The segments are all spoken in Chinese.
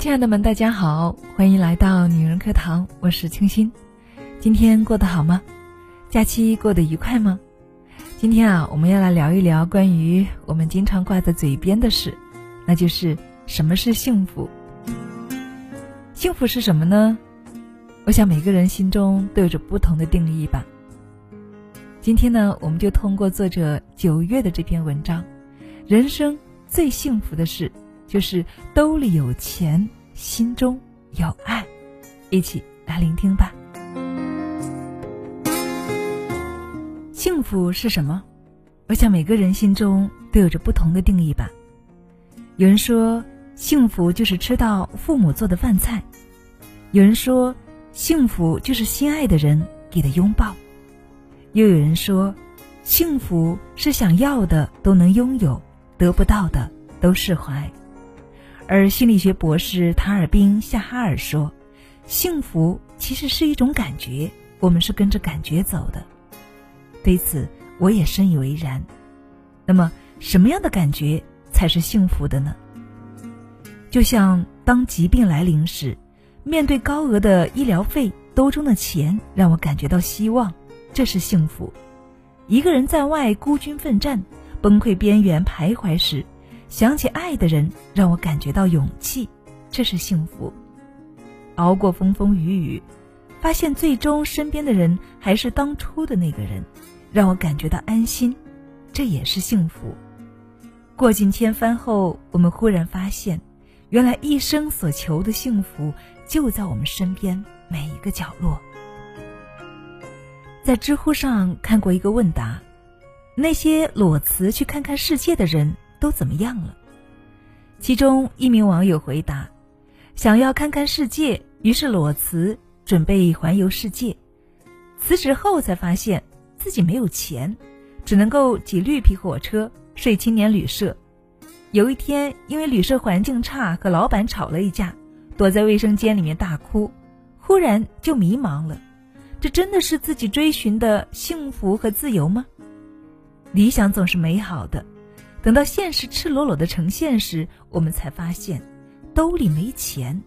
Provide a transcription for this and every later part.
亲爱的们，大家好，欢迎来到女人课堂，我是清新。今天过得好吗？假期过得愉快吗？今天啊，我们要来聊一聊关于我们经常挂在嘴边的事，那就是什么是幸福。幸福是什么呢？我想每个人心中都有着不同的定义吧。今天呢，我们就通过作者九月的这篇文章，人生最幸福的事。就是兜里有钱，心中有爱，一起来聆听吧。幸福是什么？我想每个人心中都有着不同的定义吧。有人说，幸福就是吃到父母做的饭菜；有人说，幸福就是心爱的人给的拥抱；又有人说，幸福是想要的都能拥有，得不到的都释怀。而心理学博士塔尔宾夏哈尔说：“幸福其实是一种感觉，我们是跟着感觉走的。”对此，我也深以为然。那么，什么样的感觉才是幸福的呢？就像当疾病来临时，面对高额的医疗费，兜中的钱让我感觉到希望，这是幸福；一个人在外孤军奋战，崩溃边缘徘徊时。想起爱的人，让我感觉到勇气，这是幸福；熬过风风雨雨，发现最终身边的人还是当初的那个人，让我感觉到安心，这也是幸福。过尽千帆后，我们忽然发现，原来一生所求的幸福就在我们身边每一个角落。在知乎上看过一个问答：那些裸辞去看看世界的人。都怎么样了？其中一名网友回答：“想要看看世界，于是裸辞，准备环游世界。辞职后才发现自己没有钱，只能够挤绿皮火车，睡青年旅社。有一天，因为旅社环境差，和老板吵了一架，躲在卫生间里面大哭。忽然就迷茫了：这真的是自己追寻的幸福和自由吗？理想总是美好的。”等到现实赤裸裸的呈现时，我们才发现，兜里没钱，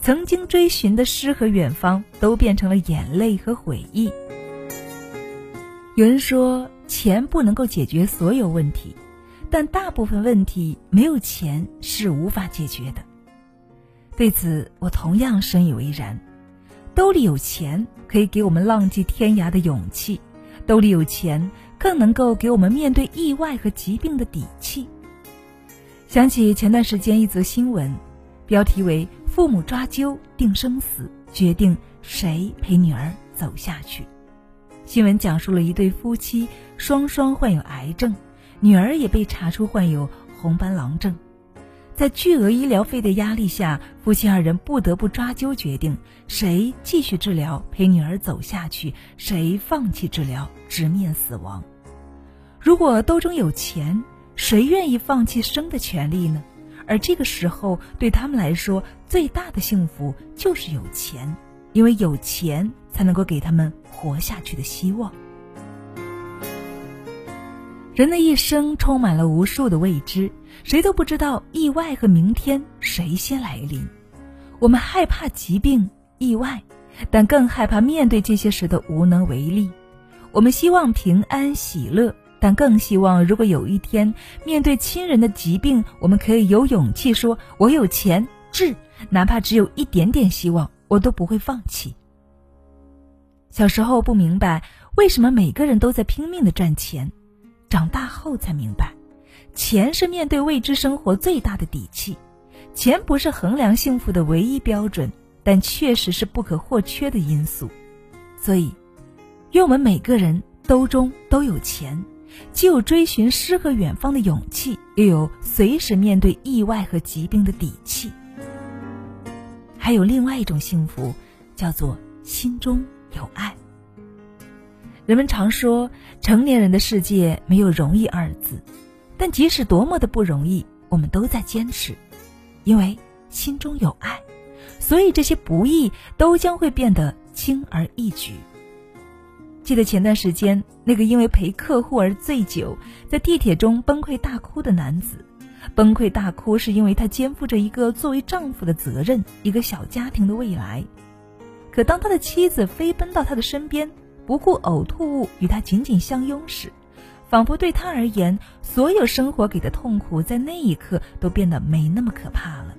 曾经追寻的诗和远方都变成了眼泪和回忆。有人说，钱不能够解决所有问题，但大部分问题没有钱是无法解决的。对此，我同样深以为然。兜里有钱，可以给我们浪迹天涯的勇气；兜里有钱。更能够给我们面对意外和疾病的底气。想起前段时间一则新闻，标题为“父母抓阄定生死，决定谁陪女儿走下去”。新闻讲述了一对夫妻双双患有癌症，女儿也被查出患有红斑狼症。在巨额医疗费的压力下，夫妻二人不得不抓阄决定谁继续治疗陪女儿走下去，谁放弃治疗直面死亡。如果兜中有钱，谁愿意放弃生的权利呢？而这个时候，对他们来说，最大的幸福就是有钱，因为有钱才能够给他们活下去的希望。人的一生充满了无数的未知，谁都不知道意外和明天谁先来临。我们害怕疾病、意外，但更害怕面对这些时的无能为力。我们希望平安喜乐。但更希望，如果有一天面对亲人的疾病，我们可以有勇气说：“我有钱治，哪怕只有一点点希望，我都不会放弃。”小时候不明白为什么每个人都在拼命的赚钱，长大后才明白，钱是面对未知生活最大的底气。钱不是衡量幸福的唯一标准，但确实是不可或缺的因素。所以，愿我们每个人兜中都有钱。既有追寻诗和远方的勇气，又有随时面对意外和疾病的底气。还有另外一种幸福，叫做心中有爱。人们常说，成年人的世界没有容易二字，但即使多么的不容易，我们都在坚持，因为心中有爱，所以这些不易都将会变得轻而易举。记得前段时间，那个因为陪客户而醉酒，在地铁中崩溃大哭的男子，崩溃大哭是因为他肩负着一个作为丈夫的责任，一个小家庭的未来。可当他的妻子飞奔到他的身边，不顾呕吐物与他紧紧相拥时，仿佛对他而言，所有生活给的痛苦在那一刻都变得没那么可怕了。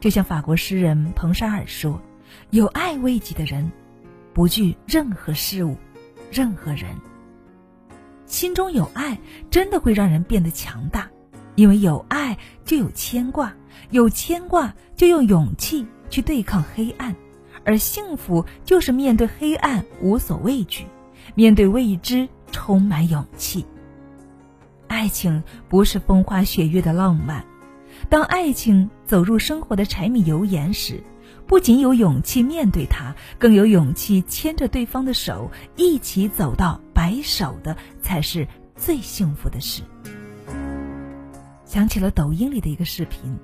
就像法国诗人彭沙尔说：“有爱慰藉的人，不惧任何事物，任何人。”心中有爱，真的会让人变得强大，因为有爱就有牵挂，有牵挂就用勇气去对抗黑暗，而幸福就是面对黑暗无所畏惧，面对未知充满勇气。爱情不是风花雪月的浪漫，当爱情走入生活的柴米油盐时。不仅有勇气面对它，更有勇气牵着对方的手一起走到白首的，才是最幸福的事。想起了抖音里的一个视频，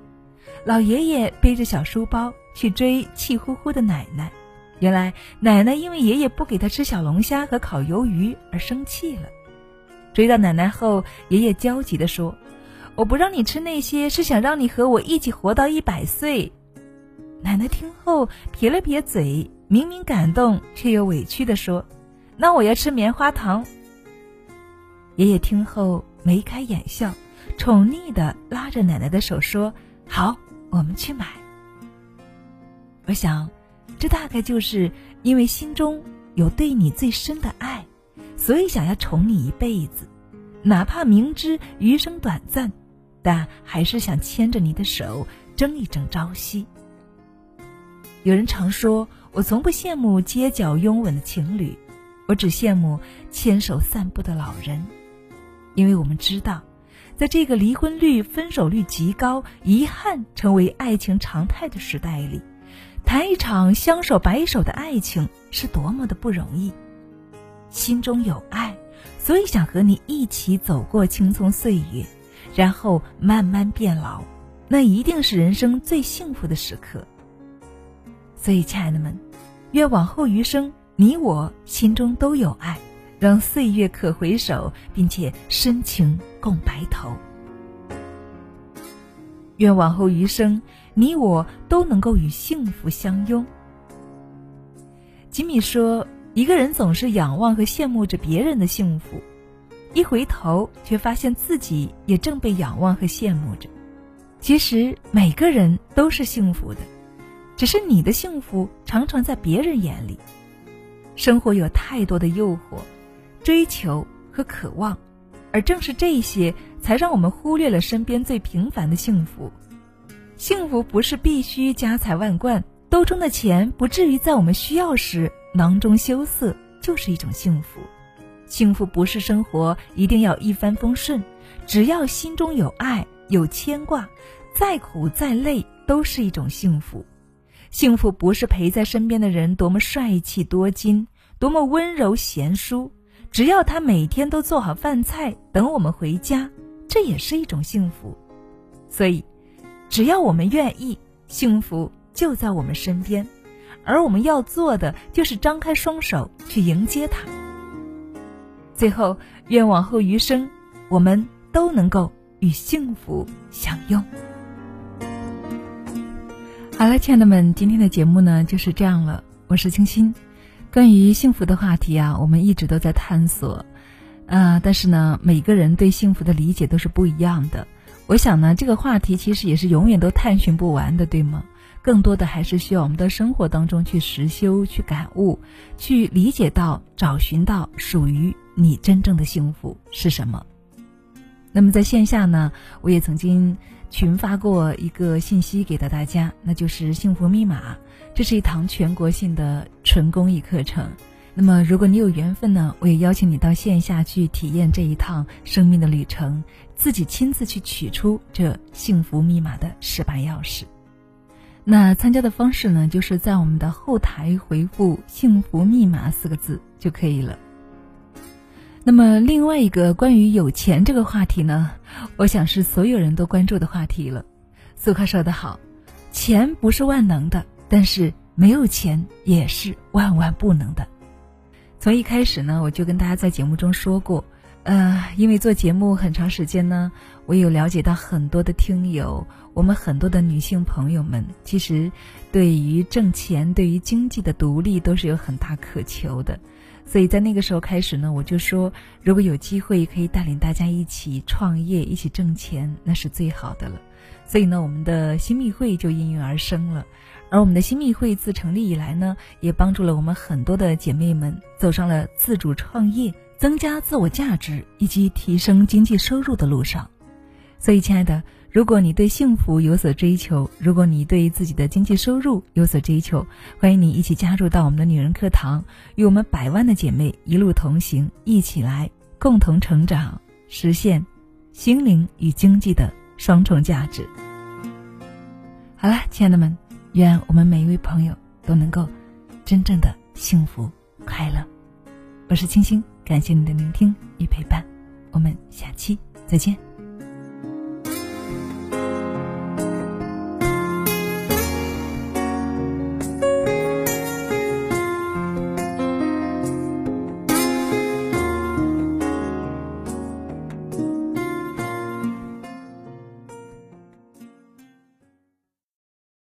老爷爷背着小书包去追气呼呼的奶奶，原来奶奶因为爷爷不给他吃小龙虾和烤鱿鱼而生气了。追到奶奶后，爷爷焦急地说：“我不让你吃那些，是想让你和我一起活到一百岁。”奶奶听后撇了撇嘴，明明感动却又委屈地说：“那我要吃棉花糖。”爷爷听后眉开眼笑，宠溺地拉着奶奶的手说：“好，我们去买。”我想，这大概就是因为心中有对你最深的爱，所以想要宠你一辈子，哪怕明知余生短暂，但还是想牵着你的手争一争朝夕。有人常说，我从不羡慕街角拥吻的情侣，我只羡慕牵手散步的老人，因为我们知道，在这个离婚率、分手率极高、遗憾成为爱情常态的时代里，谈一场相守白首的爱情是多么的不容易。心中有爱，所以想和你一起走过青葱岁月，然后慢慢变老，那一定是人生最幸福的时刻。所以，亲爱的们，愿往后余生，你我心中都有爱，让岁月可回首，并且深情共白头。愿往后余生，你我都能够与幸福相拥。吉米说：“一个人总是仰望和羡慕着别人的幸福，一回头却发现自己也正被仰望和羡慕着。其实，每个人都是幸福的。”只是你的幸福常常在别人眼里，生活有太多的诱惑、追求和渴望，而正是这些，才让我们忽略了身边最平凡的幸福。幸福不是必须家财万贯，兜中的钱不至于在我们需要时囊中羞涩，就是一种幸福。幸福不是生活一定要一帆风顺，只要心中有爱、有牵挂，再苦再累都是一种幸福。幸福不是陪在身边的人多么帅气多金，多么温柔贤淑，只要他每天都做好饭菜等我们回家，这也是一种幸福。所以，只要我们愿意，幸福就在我们身边，而我们要做的就是张开双手去迎接它。最后，愿往后余生，我们都能够与幸福相拥。好了，亲爱的们，今天的节目呢就是这样了。我是清新。关于幸福的话题啊，我们一直都在探索，啊，但是呢，每个人对幸福的理解都是不一样的。我想呢，这个话题其实也是永远都探寻不完的，对吗？更多的还是需要我们的生活当中去实修、去感悟、去理解到、找寻到属于你真正的幸福是什么。那么在线下呢，我也曾经。群发过一个信息给到大家，那就是幸福密码。这是一堂全国性的纯公益课程。那么，如果你有缘分呢，我也邀请你到线下去体验这一趟生命的旅程，自己亲自去取出这幸福密码的十把钥匙。那参加的方式呢，就是在我们的后台回复“幸福密码”四个字就可以了。那么另外一个关于有钱这个话题呢，我想是所有人都关注的话题了。苏克说得好，钱不是万能的，但是没有钱也是万万不能的。从一开始呢，我就跟大家在节目中说过，呃，因为做节目很长时间呢，我有了解到很多的听友，我们很多的女性朋友们，其实对于挣钱、对于经济的独立都是有很大渴求的。所以在那个时候开始呢，我就说，如果有机会可以带领大家一起创业、一起挣钱，那是最好的了。所以呢，我们的新密会就应运而生了。而我们的新密会自成立以来呢，也帮助了我们很多的姐妹们走上了自主创业、增加自我价值以及提升经济收入的路上。所以，亲爱的。如果你对幸福有所追求，如果你对自己的经济收入有所追求，欢迎你一起加入到我们的女人课堂，与我们百万的姐妹一路同行，一起来共同成长，实现心灵与经济的双重价值。好了，亲爱的们，愿我们每一位朋友都能够真正的幸福快乐。我是清新，感谢你的聆听与陪伴，我们下期再见。